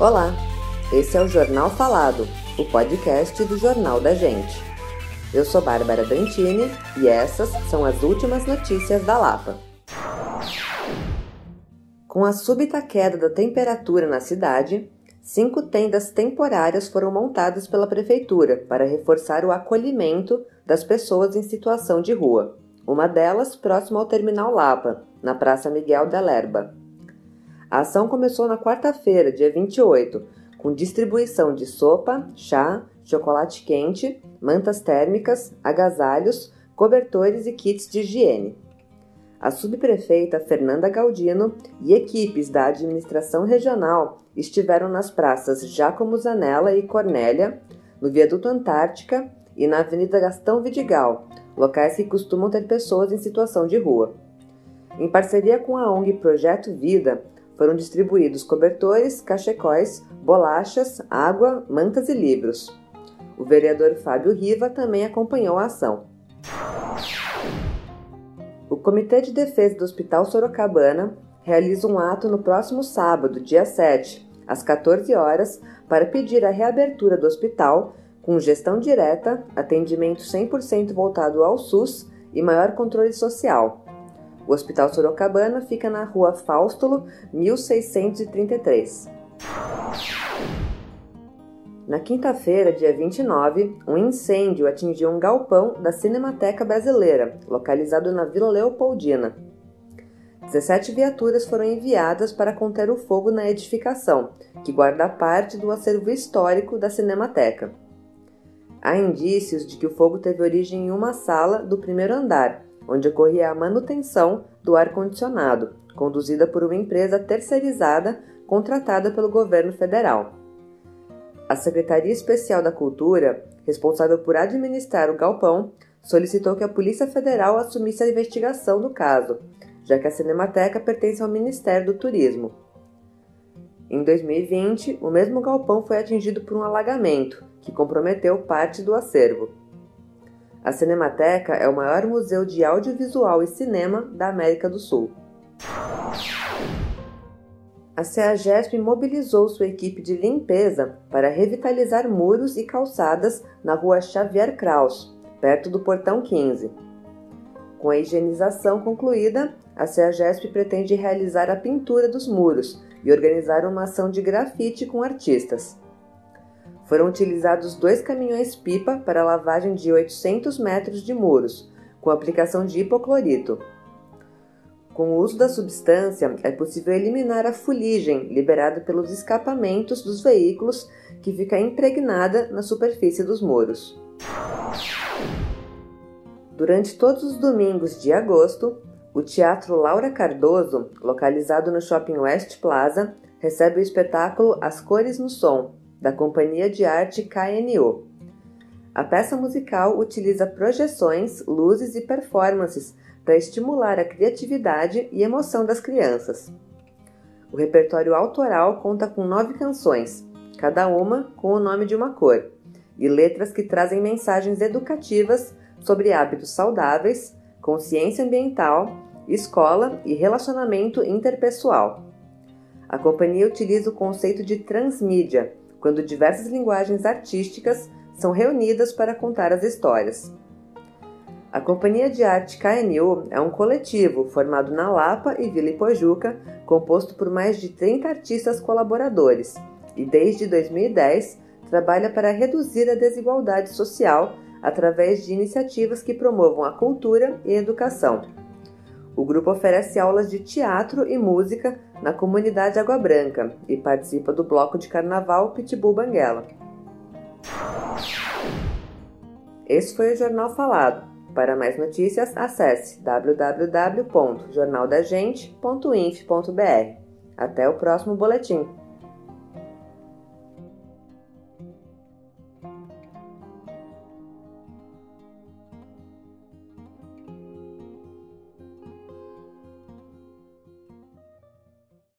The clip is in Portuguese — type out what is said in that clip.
Olá, esse é o Jornal Falado, o podcast do Jornal da Gente. Eu sou Bárbara Dantini e essas são as últimas notícias da Lapa. Com a súbita queda da temperatura na cidade, cinco tendas temporárias foram montadas pela Prefeitura para reforçar o acolhimento das pessoas em situação de rua. Uma delas próxima ao Terminal Lapa, na Praça Miguel da Lerba. A ação começou na quarta-feira, dia 28, com distribuição de sopa, chá, chocolate quente, mantas térmicas, agasalhos, cobertores e kits de higiene. A subprefeita Fernanda Galdino e equipes da administração regional estiveram nas praças Giacomo Zanella e Cornélia, no Viaduto Antártica e na Avenida Gastão Vidigal, locais que costumam ter pessoas em situação de rua. Em parceria com a ONG Projeto Vida, foram distribuídos cobertores, cachecóis, bolachas, água, mantas e livros. O vereador Fábio Riva também acompanhou a ação. O Comitê de Defesa do Hospital Sorocabana realiza um ato no próximo sábado, dia 7, às 14 horas, para pedir a reabertura do hospital com gestão direta, atendimento 100% voltado ao SUS e maior controle social. O Hospital Sorocabana fica na rua Faustulo, 1633. Na quinta-feira, dia 29, um incêndio atingiu um galpão da Cinemateca Brasileira, localizado na Vila Leopoldina. 17 viaturas foram enviadas para conter o fogo na edificação, que guarda parte do acervo histórico da Cinemateca. Há indícios de que o fogo teve origem em uma sala do primeiro andar, onde ocorria a manutenção do ar-condicionado, conduzida por uma empresa terceirizada contratada pelo governo federal. A Secretaria Especial da Cultura, responsável por administrar o galpão, solicitou que a Polícia Federal assumisse a investigação do caso, já que a Cinemateca pertence ao Ministério do Turismo. Em 2020, o mesmo galpão foi atingido por um alagamento, que comprometeu parte do acervo. A Cinemateca é o maior museu de audiovisual e cinema da América do Sul. A CEAGESP mobilizou sua equipe de limpeza para revitalizar muros e calçadas na rua Xavier Kraus, perto do Portão 15. Com a higienização concluída, a CEAGESP pretende realizar a pintura dos muros e organizar uma ação de grafite com artistas. Foram utilizados dois caminhões-pipa para lavagem de 800 metros de muros, com aplicação de hipoclorito. Com o uso da substância, é possível eliminar a fuligem liberada pelos escapamentos dos veículos que fica impregnada na superfície dos muros. Durante todos os domingos de agosto, o Teatro Laura Cardoso, localizado no Shopping West Plaza, recebe o espetáculo As Cores no Som, da Companhia de Arte KNO. A peça musical utiliza projeções, luzes e performances para estimular a criatividade e emoção das crianças. O repertório autoral conta com nove canções, cada uma com o nome de uma cor, e letras que trazem mensagens educativas sobre hábitos saudáveis, consciência ambiental, escola e relacionamento interpessoal. A companhia utiliza o conceito de transmídia quando diversas linguagens artísticas são reunidas para contar as histórias. A Companhia de Arte KNU é um coletivo formado na Lapa e Vila Ipojuca, composto por mais de 30 artistas colaboradores, e desde 2010 trabalha para reduzir a desigualdade social através de iniciativas que promovam a cultura e a educação. O grupo oferece aulas de teatro e música na comunidade Água Branca e participa do bloco de carnaval Pitbull Banguela. Esse foi o Jornal Falado. Para mais notícias, acesse www.jornaldagente.inf.br. Até o próximo boletim.